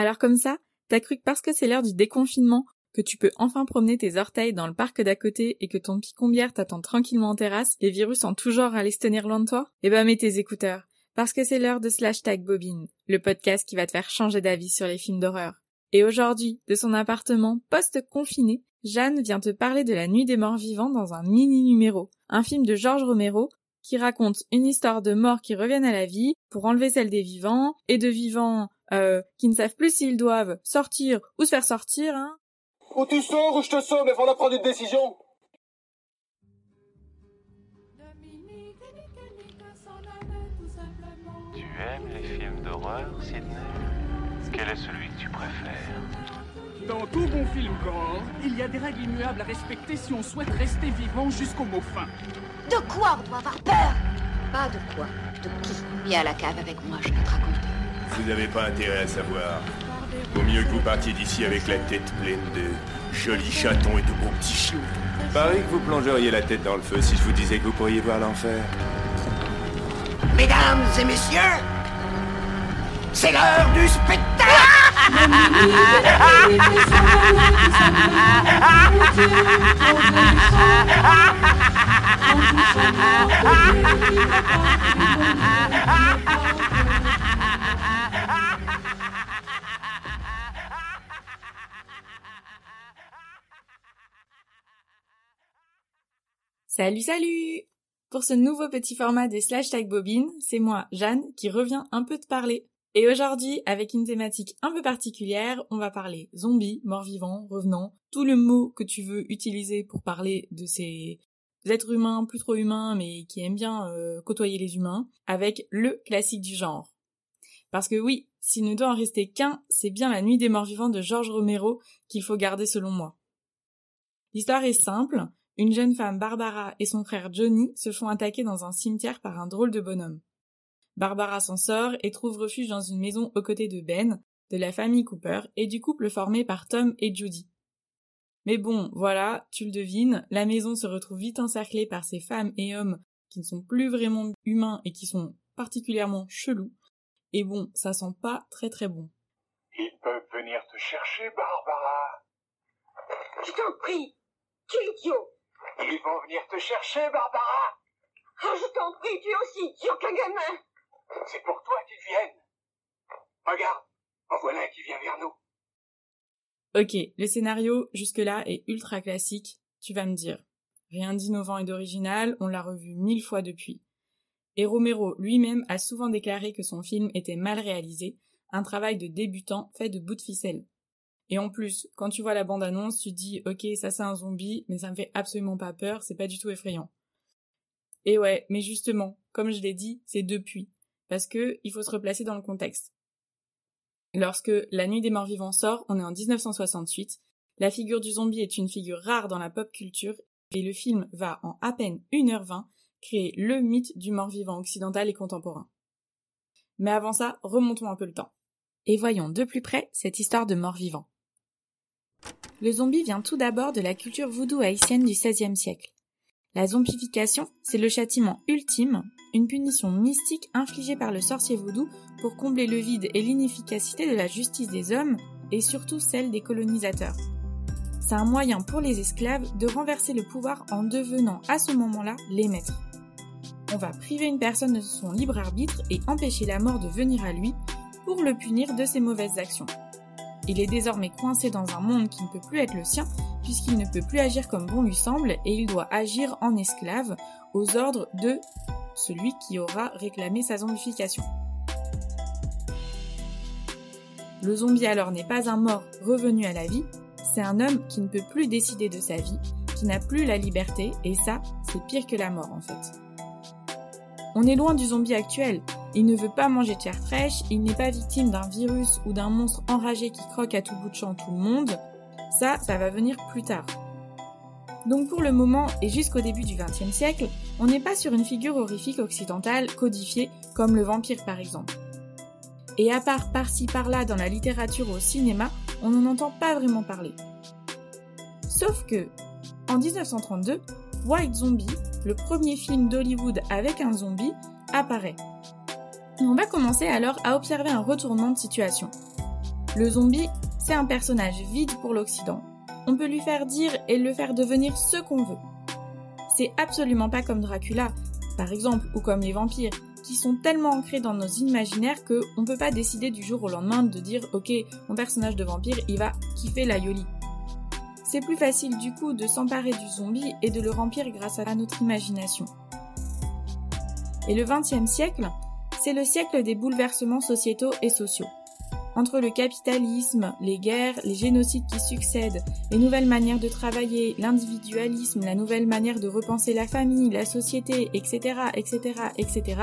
Alors comme ça, t'as cru que parce que c'est l'heure du déconfinement, que tu peux enfin promener tes orteils dans le parc d'à côté et que ton picombière t'attend tranquillement en terrasse, les virus en tout genre allaient se tenir loin de toi? Eh ben mets tes écouteurs, parce que c'est l'heure de Slash Tag Bobine, le podcast qui va te faire changer d'avis sur les films d'horreur. Et aujourd'hui, de son appartement post-confiné, Jeanne vient te parler de La Nuit des Morts Vivants dans un mini-numéro, un film de Georges Romero qui raconte une histoire de morts qui reviennent à la vie pour enlever celle des vivants et de vivants euh, qui ne savent plus s'ils doivent sortir ou se faire sortir, hein, ou tu sors ou je te sors, mais faut prendre une décision. Tu aimes les films d'horreur, Sidney Quel est celui que tu préfères? Dans tout bon film gore, il y a des règles immuables à respecter si on souhaite rester vivant jusqu'au mot fin. De quoi on doit avoir peur? Pas de quoi, de qui? Viens à la cave avec moi, je vais te raconter. Vous n'avez pas intérêt à savoir. Vaut mieux que vous partiez d'ici avec la tête pleine de jolis chatons et de beaux petits chiots. Pareil que vous plongeriez la tête dans le feu si je vous disais que vous pourriez voir l'enfer. Mesdames et messieurs, c'est l'heure du spectacle Salut salut Pour ce nouveau petit format des slash tag bobines, c'est moi, Jeanne, qui revient un peu te parler. Et aujourd'hui, avec une thématique un peu particulière, on va parler zombies, morts-vivants, revenants, tout le mot que tu veux utiliser pour parler de ces êtres humains, plus trop humains, mais qui aiment bien euh, côtoyer les humains, avec le classique du genre. Parce que oui, s'il ne doit en rester qu'un, c'est bien la nuit des morts-vivants de Georges Romero qu'il faut garder selon moi. L'histoire est simple, une jeune femme Barbara et son frère Johnny se font attaquer dans un cimetière par un drôle de bonhomme. Barbara s'en sort et trouve refuge dans une maison aux côtés de Ben, de la famille Cooper et du couple formé par Tom et Judy. Mais bon, voilà, tu le devines, la maison se retrouve vite encerclée par ces femmes et hommes qui ne sont plus vraiment humains et qui sont particulièrement chelous. Et bon, ça sent pas très très bon. Ils peuvent venir te chercher, Barbara. Je t'en prie, quel idiot ils vont venir te chercher, Barbara Oh, je t'en prie, tu es aussi idiot qu'un gamin C'est pour toi qu'ils viennent Regarde, en voilà qui vient vers nous. Ok, le scénario jusque-là est ultra classique, tu vas me dire. Rien d'innovant et d'original, on l'a revu mille fois depuis. Et Romero lui-même a souvent déclaré que son film était mal réalisé, un travail de débutant fait de bouts de ficelle. Et en plus, quand tu vois la bande-annonce, tu dis ok, ça c'est un zombie, mais ça me fait absolument pas peur, c'est pas du tout effrayant. Et ouais, mais justement, comme je l'ai dit, c'est depuis. Parce que il faut se replacer dans le contexte. Lorsque La Nuit des Morts Vivants sort, on est en 1968, la figure du zombie est une figure rare dans la pop culture, et le film va en à peine 1h20 créer le mythe du mort-vivant occidental et contemporain. Mais avant ça, remontons un peu le temps. Et voyons de plus près cette histoire de mort-vivant. Le zombie vient tout d'abord de la culture voodoo haïtienne du XVIe siècle. La zombification, c'est le châtiment ultime, une punition mystique infligée par le sorcier voodoo pour combler le vide et l'inefficacité de la justice des hommes et surtout celle des colonisateurs. C'est un moyen pour les esclaves de renverser le pouvoir en devenant à ce moment-là les maîtres. On va priver une personne de son libre arbitre et empêcher la mort de venir à lui pour le punir de ses mauvaises actions. Il est désormais coincé dans un monde qui ne peut plus être le sien, puisqu'il ne peut plus agir comme bon lui semble, et il doit agir en esclave, aux ordres de celui qui aura réclamé sa zombification. Le zombie alors n'est pas un mort revenu à la vie, c'est un homme qui ne peut plus décider de sa vie, qui n'a plus la liberté, et ça, c'est pire que la mort en fait. On est loin du zombie actuel, il ne veut pas manger de chair fraîche, il n'est pas victime d'un virus ou d'un monstre enragé qui croque à tout bout de champ tout le monde. Ça, ça va venir plus tard. Donc pour le moment et jusqu'au début du XXe siècle, on n'est pas sur une figure horrifique occidentale codifiée comme le vampire par exemple. Et à part par-ci par-là dans la littérature ou au cinéma, on n'en entend pas vraiment parler. Sauf que, en 1932, White Zombie, le premier film d'Hollywood avec un zombie, apparaît on va commencer alors à observer un retournement de situation. Le zombie, c'est un personnage vide pour l'Occident. On peut lui faire dire et le faire devenir ce qu'on veut. C'est absolument pas comme Dracula, par exemple, ou comme les vampires, qui sont tellement ancrés dans nos imaginaires que on peut pas décider du jour au lendemain de dire ok, mon personnage de vampire, il va kiffer la yoli. C'est plus facile du coup de s'emparer du zombie et de le remplir grâce à notre imagination. Et le XXe siècle, c'est le siècle des bouleversements sociétaux et sociaux. Entre le capitalisme, les guerres, les génocides qui succèdent, les nouvelles manières de travailler, l'individualisme, la nouvelle manière de repenser la famille, la société, etc., etc., etc.,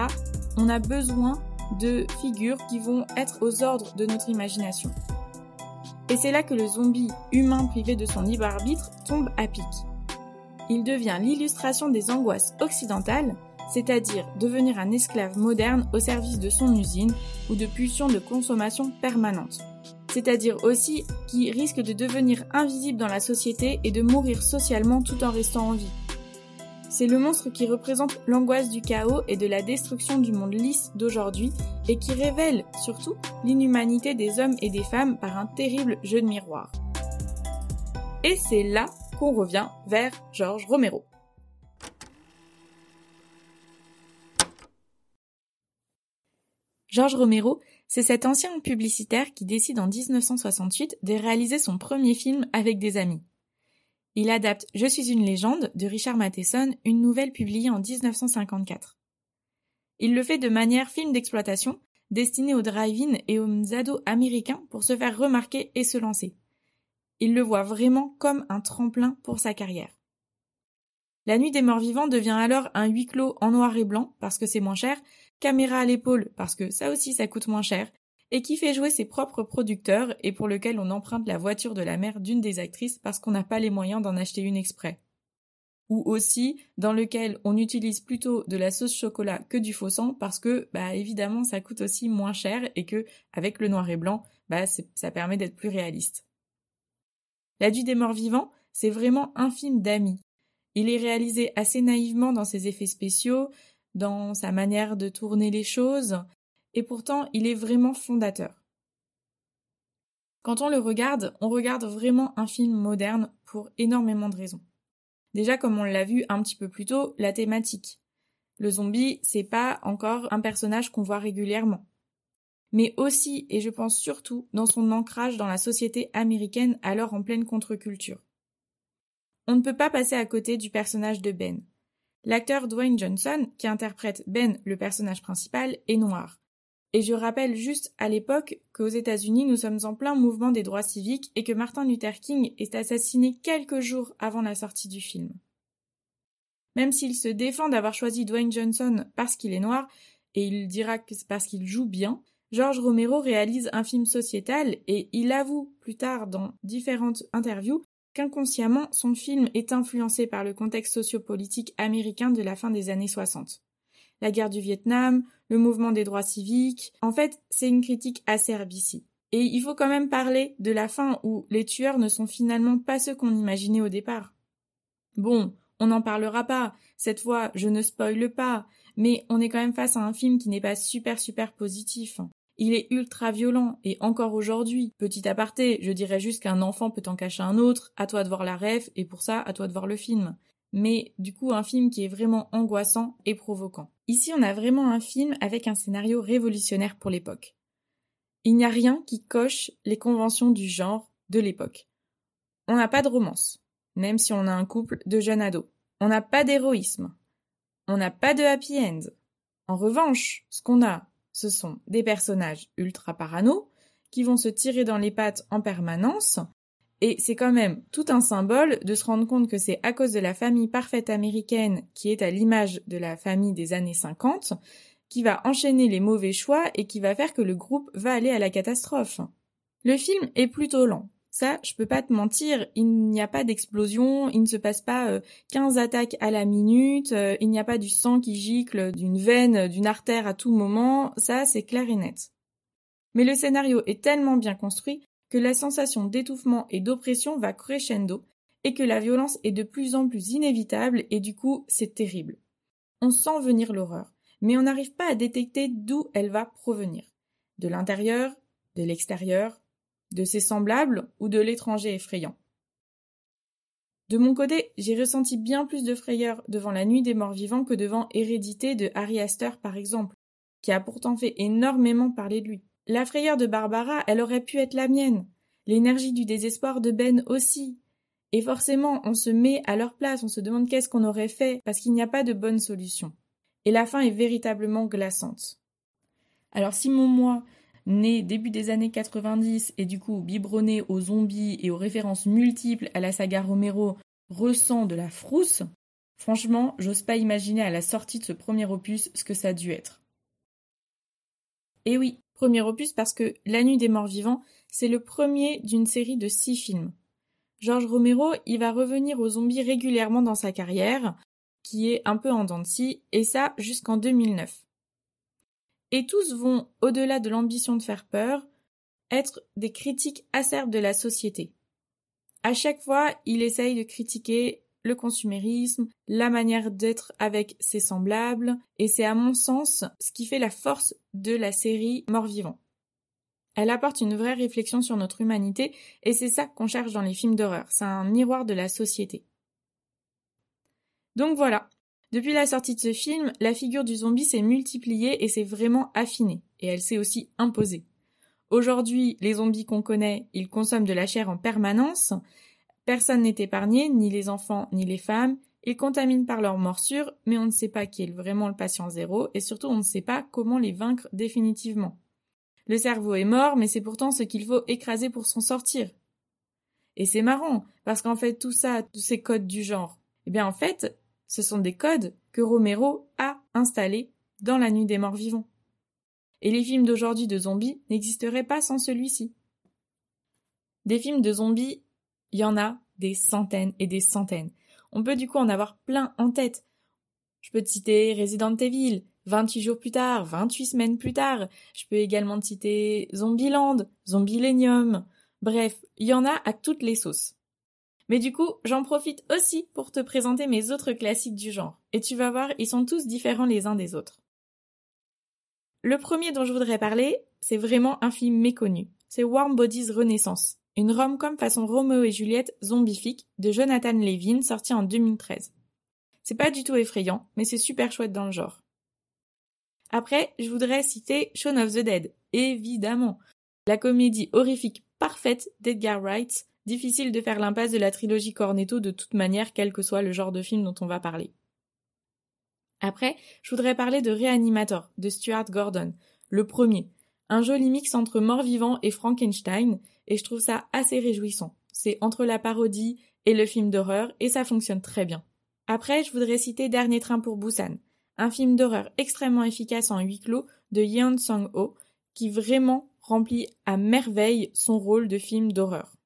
on a besoin de figures qui vont être aux ordres de notre imagination. Et c'est là que le zombie humain privé de son libre arbitre tombe à pic. Il devient l'illustration des angoisses occidentales, c'est-à-dire devenir un esclave moderne au service de son usine ou de pulsions de consommation permanente. C'est-à-dire aussi qui risque de devenir invisible dans la société et de mourir socialement tout en restant en vie. C'est le monstre qui représente l'angoisse du chaos et de la destruction du monde lisse d'aujourd'hui et qui révèle surtout l'inhumanité des hommes et des femmes par un terrible jeu de miroir. Et c'est là qu'on revient vers Georges Romero. Georges Romero, c'est cet ancien publicitaire qui décide en 1968 de réaliser son premier film avec des amis. Il adapte Je suis une légende de Richard Matheson, une nouvelle publiée en 1954. Il le fait de manière film d'exploitation, destiné aux drive-in et aux ados américains pour se faire remarquer et se lancer. Il le voit vraiment comme un tremplin pour sa carrière. La nuit des morts vivants devient alors un huis clos en noir et blanc parce que c'est moins cher, caméra à l'épaule parce que ça aussi ça coûte moins cher, et qui fait jouer ses propres producteurs et pour lequel on emprunte la voiture de la mère d'une des actrices parce qu'on n'a pas les moyens d'en acheter une exprès. Ou aussi dans lequel on utilise plutôt de la sauce chocolat que du faux sang parce que bah évidemment ça coûte aussi moins cher et que avec le noir et blanc bah ça permet d'être plus réaliste. La Due des morts vivants, c'est vraiment un film d'amis. Il est réalisé assez naïvement dans ses effets spéciaux, dans sa manière de tourner les choses, et pourtant il est vraiment fondateur. Quand on le regarde, on regarde vraiment un film moderne pour énormément de raisons. Déjà, comme on l'a vu un petit peu plus tôt, la thématique. Le zombie, c'est pas encore un personnage qu'on voit régulièrement. Mais aussi, et je pense surtout, dans son ancrage dans la société américaine alors en pleine contre-culture. On ne peut pas passer à côté du personnage de Ben. L'acteur Dwayne Johnson, qui interprète Ben, le personnage principal, est noir. Et je rappelle juste à l'époque qu'aux États-Unis, nous sommes en plein mouvement des droits civiques et que Martin Luther King est assassiné quelques jours avant la sortie du film. Même s'il se défend d'avoir choisi Dwayne Johnson parce qu'il est noir, et il dira que c'est parce qu'il joue bien, George Romero réalise un film sociétal et il avoue plus tard dans différentes interviews qu'inconsciemment son film est influencé par le contexte sociopolitique américain de la fin des années 60 la guerre du Vietnam, le mouvement des droits civiques. En fait, c'est une critique acerbe ici. Et il faut quand même parler de la fin où les tueurs ne sont finalement pas ceux qu'on imaginait au départ. Bon, on n'en parlera pas. Cette fois, je ne spoile pas. Mais on est quand même face à un film qui n'est pas super super positif. Il est ultra violent, et encore aujourd'hui, petit aparté, je dirais juste qu'un enfant peut en cacher un autre, à toi de voir la ref, et pour ça, à toi de voir le film mais du coup un film qui est vraiment angoissant et provoquant. Ici on a vraiment un film avec un scénario révolutionnaire pour l'époque. Il n'y a rien qui coche les conventions du genre de l'époque. On n'a pas de romance, même si on a un couple de jeunes ados. On n'a pas d'héroïsme. On n'a pas de happy end. En revanche, ce qu'on a, ce sont des personnages ultra parano qui vont se tirer dans les pattes en permanence et c'est quand même tout un symbole de se rendre compte que c'est à cause de la famille parfaite américaine qui est à l'image de la famille des années 50 qui va enchaîner les mauvais choix et qui va faire que le groupe va aller à la catastrophe. Le film est plutôt lent. Ça, je peux pas te mentir, il n'y a pas d'explosion, il ne se passe pas 15 euh, attaques à la minute, euh, il n'y a pas du sang qui gicle d'une veine, d'une artère à tout moment, ça c'est clair et net. Mais le scénario est tellement bien construit que la sensation d'étouffement et d'oppression va crescendo et que la violence est de plus en plus inévitable et du coup c'est terrible. On sent venir l'horreur, mais on n'arrive pas à détecter d'où elle va provenir. De l'intérieur, de l'extérieur, de ses semblables ou de l'étranger effrayant. De mon côté, j'ai ressenti bien plus de frayeur devant La Nuit des Morts Vivants que devant Hérédité de Harry Astor, par exemple, qui a pourtant fait énormément parler de lui. La frayeur de Barbara, elle aurait pu être la mienne. L'énergie du désespoir de Ben aussi. Et forcément, on se met à leur place, on se demande qu'est-ce qu'on aurait fait, parce qu'il n'y a pas de bonne solution. Et la fin est véritablement glaçante. Alors si mon moi, né début des années 90 et du coup biberonné aux zombies et aux références multiples à la saga Romero, ressent de la frousse, franchement, j'ose pas imaginer à la sortie de ce premier opus ce que ça a dû être. Et oui, premier opus parce que La Nuit des Morts Vivants, c'est le premier d'une série de six films. George Romero, il va revenir aux zombies régulièrement dans sa carrière, qui est un peu en dents de scie, et ça jusqu'en 2009. Et tous vont, au-delà de l'ambition de faire peur, être des critiques acerbes de la société. À chaque fois, il essaye de critiquer le consumérisme, la manière d'être avec ses semblables, et c'est à mon sens ce qui fait la force de la série Mort-Vivant. Elle apporte une vraie réflexion sur notre humanité, et c'est ça qu'on cherche dans les films d'horreur, c'est un miroir de la société. Donc voilà, depuis la sortie de ce film, la figure du zombie s'est multipliée et s'est vraiment affinée, et elle s'est aussi imposée. Aujourd'hui, les zombies qu'on connaît, ils consomment de la chair en permanence, personne n'est épargné, ni les enfants, ni les femmes, ils contaminent par leurs morsures, mais on ne sait pas qui est vraiment le patient zéro, et surtout on ne sait pas comment les vaincre définitivement. Le cerveau est mort, mais c'est pourtant ce qu'il faut écraser pour s'en sortir. Et c'est marrant, parce qu'en fait, tout ça, tous ces codes du genre, eh bien, en fait, ce sont des codes que Romero a installés dans la nuit des morts vivants. Et les films d'aujourd'hui de zombies n'existeraient pas sans celui-ci. Des films de zombies, il y en a des centaines et des centaines. On peut du coup en avoir plein en tête. Je peux te citer Resident Evil, 28 jours plus tard, 28 semaines plus tard. Je peux également citer Zombieland, Zombielenium. Bref, il y en a à toutes les sauces. Mais du coup, j'en profite aussi pour te présenter mes autres classiques du genre. Et tu vas voir, ils sont tous différents les uns des autres. Le premier dont je voudrais parler, c'est vraiment un film méconnu. C'est Warm Bodies Renaissance, une rom-com façon Romeo et Juliette zombifique de Jonathan Levin sorti en 2013. C'est pas du tout effrayant, mais c'est super chouette dans le genre. Après, je voudrais citer Shaun of the Dead, évidemment. La comédie horrifique parfaite d'Edgar Wright, difficile de faire l'impasse de la trilogie Cornetto de toute manière, quel que soit le genre de film dont on va parler. Après, je voudrais parler de Reanimator, de Stuart Gordon, le premier. Un joli mix entre mort-vivant et Frankenstein, et je trouve ça assez réjouissant. C'est entre la parodie et le film d'horreur, et ça fonctionne très bien. Après, je voudrais citer Dernier train pour Busan, un film d'horreur extrêmement efficace en huis clos de Yeon Sang-ho, qui vraiment remplit à merveille son rôle de film d'horreur.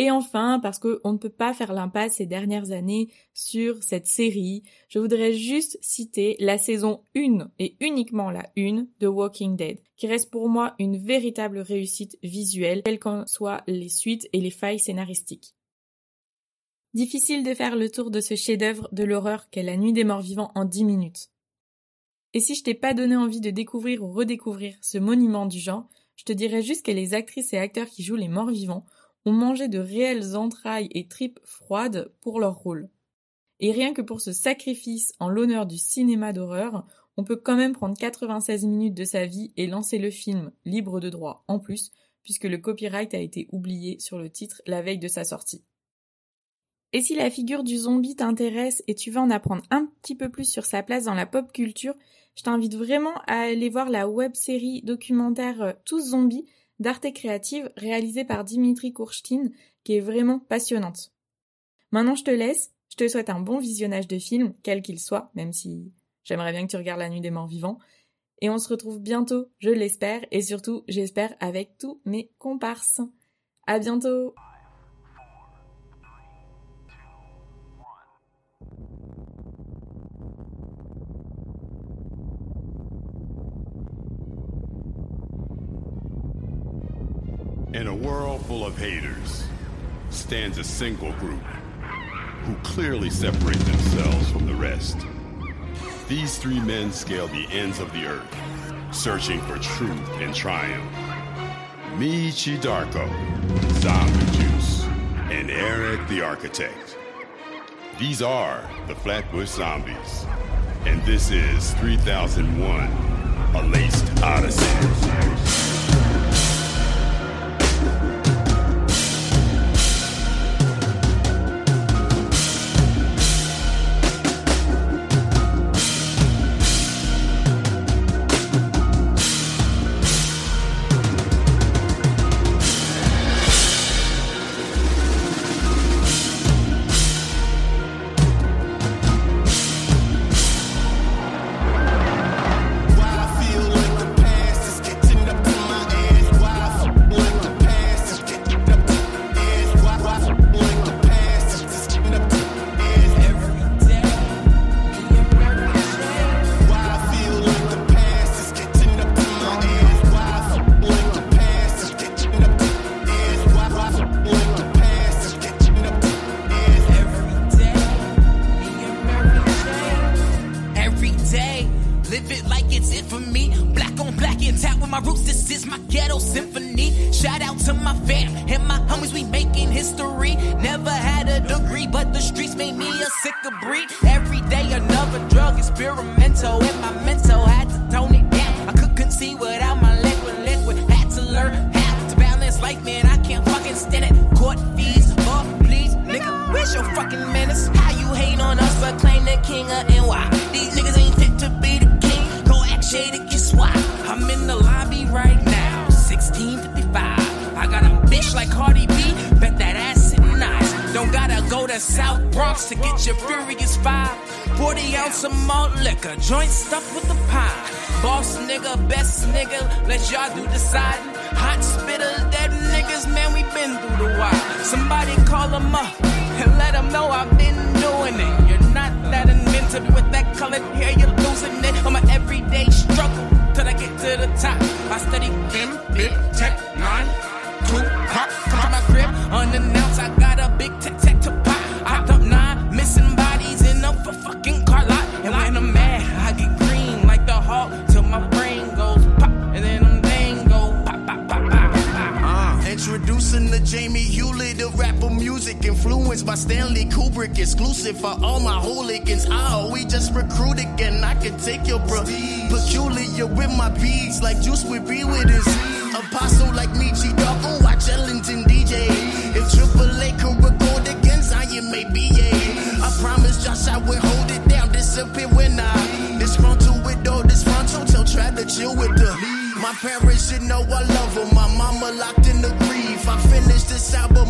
Et enfin, parce qu'on ne peut pas faire l'impasse ces dernières années sur cette série, je voudrais juste citer la saison 1 et uniquement la 1 de Walking Dead, qui reste pour moi une véritable réussite visuelle, quelles qu'en soient les suites et les failles scénaristiques. Difficile de faire le tour de ce chef-d'œuvre de l'horreur qu'est La Nuit des Morts Vivants en 10 minutes. Et si je t'ai pas donné envie de découvrir ou redécouvrir ce monument du genre, je te dirais juste que les actrices et acteurs qui jouent les morts vivants ont mangé de réelles entrailles et tripes froides pour leur rôle. Et rien que pour ce sacrifice en l'honneur du cinéma d'horreur, on peut quand même prendre 96 minutes de sa vie et lancer le film libre de droit en plus, puisque le copyright a été oublié sur le titre la veille de sa sortie. Et si la figure du zombie t'intéresse et tu veux en apprendre un petit peu plus sur sa place dans la pop culture, je t'invite vraiment à aller voir la web série documentaire euh, Tous zombies d'Arte Créative réalisée par Dimitri Kourchtin qui est vraiment passionnante. Maintenant je te laisse, je te souhaite un bon visionnage de film, quel qu'il soit, même si j'aimerais bien que tu regardes La Nuit des Morts Vivants. Et on se retrouve bientôt, je l'espère, et surtout j'espère avec tous mes comparses. À bientôt! In a world full of haters stands a single group who clearly separate themselves from the rest. These three men scale the ends of the earth, searching for truth and triumph. Michi Darko, Zombie Juice, and Eric the Architect. These are the Flatbush Zombies, and this is 3001, A Laced Odyssey. My roots. This is my ghetto symphony. Shout out to my fam and my homies. We making history. Never had a degree, but the streets made me a sicker breed. Every day another drug experimental. And my mental had to tone it down. I couldn't see without my liquid liquid. Had to learn how to balance life, man. I can't fucking stand it. Court fees, oh please, nigga. Where's your fucking menace? How you hate on us but claim the king of NY? These niggas ain't Guess? I'm in the lobby right now, 1655. I got a bitch like Cardi B, bet that ass sitting nice. Don't gotta go to South Bronx to get your furious five. 40 ounce of malt liquor, joint stuffed with the pie. Boss nigga, best nigga, let y'all do deciding. Hot spitter, dead niggas, man, we been through the wild. Somebody call them up and let them know I've been doing it. You're not that inventive with that colored hair, you're losing it. I'm an everyday struggle till I get to the top. I study Kim, Big Tech, 9, 2, pop, come my crib, unannounced. I got by Stanley Kubrick, exclusive for all my hooligans. Oh, we just recruited and I can take your bro. Peculiar with my beats, like Juice would be with his apostle like Michi Dog on watch Ellington DJ. If Triple A could record again, Zion may be. I promise Josh I will hold it down, disappear when I disgruntled with all this frontal. Tell try to chill with the. My parents should know I love her. My mama locked in the grief. I finished this album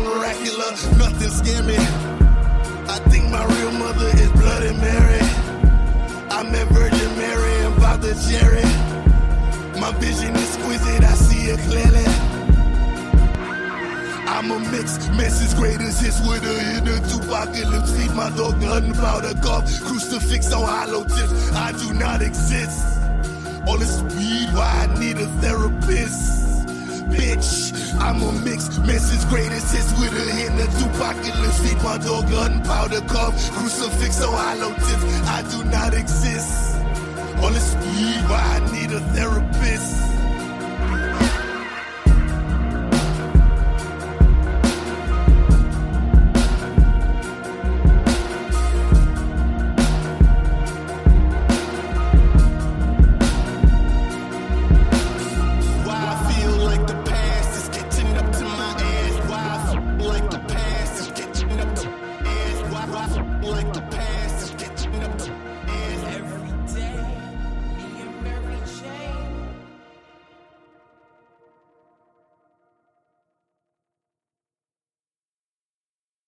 Count Dracula. Nothing scare me. I think my real mother is Bloody Mary. I met Virgin Mary and Father Cherry. My vision is exquisite, I see it clearly. I'm a mix, message greatest hits with a of Tupacalypse. Feed my dog gunpowder cough, crucifix on hollow tips. I do not exist. All this weed, why I need a therapist. Bitch, I'm a mix, message greatest hits with a hit of Tupacalypse. Feed my dog gunpowder cough, crucifix on hollow tips. I do not exist. All this weed, why I need a therapist.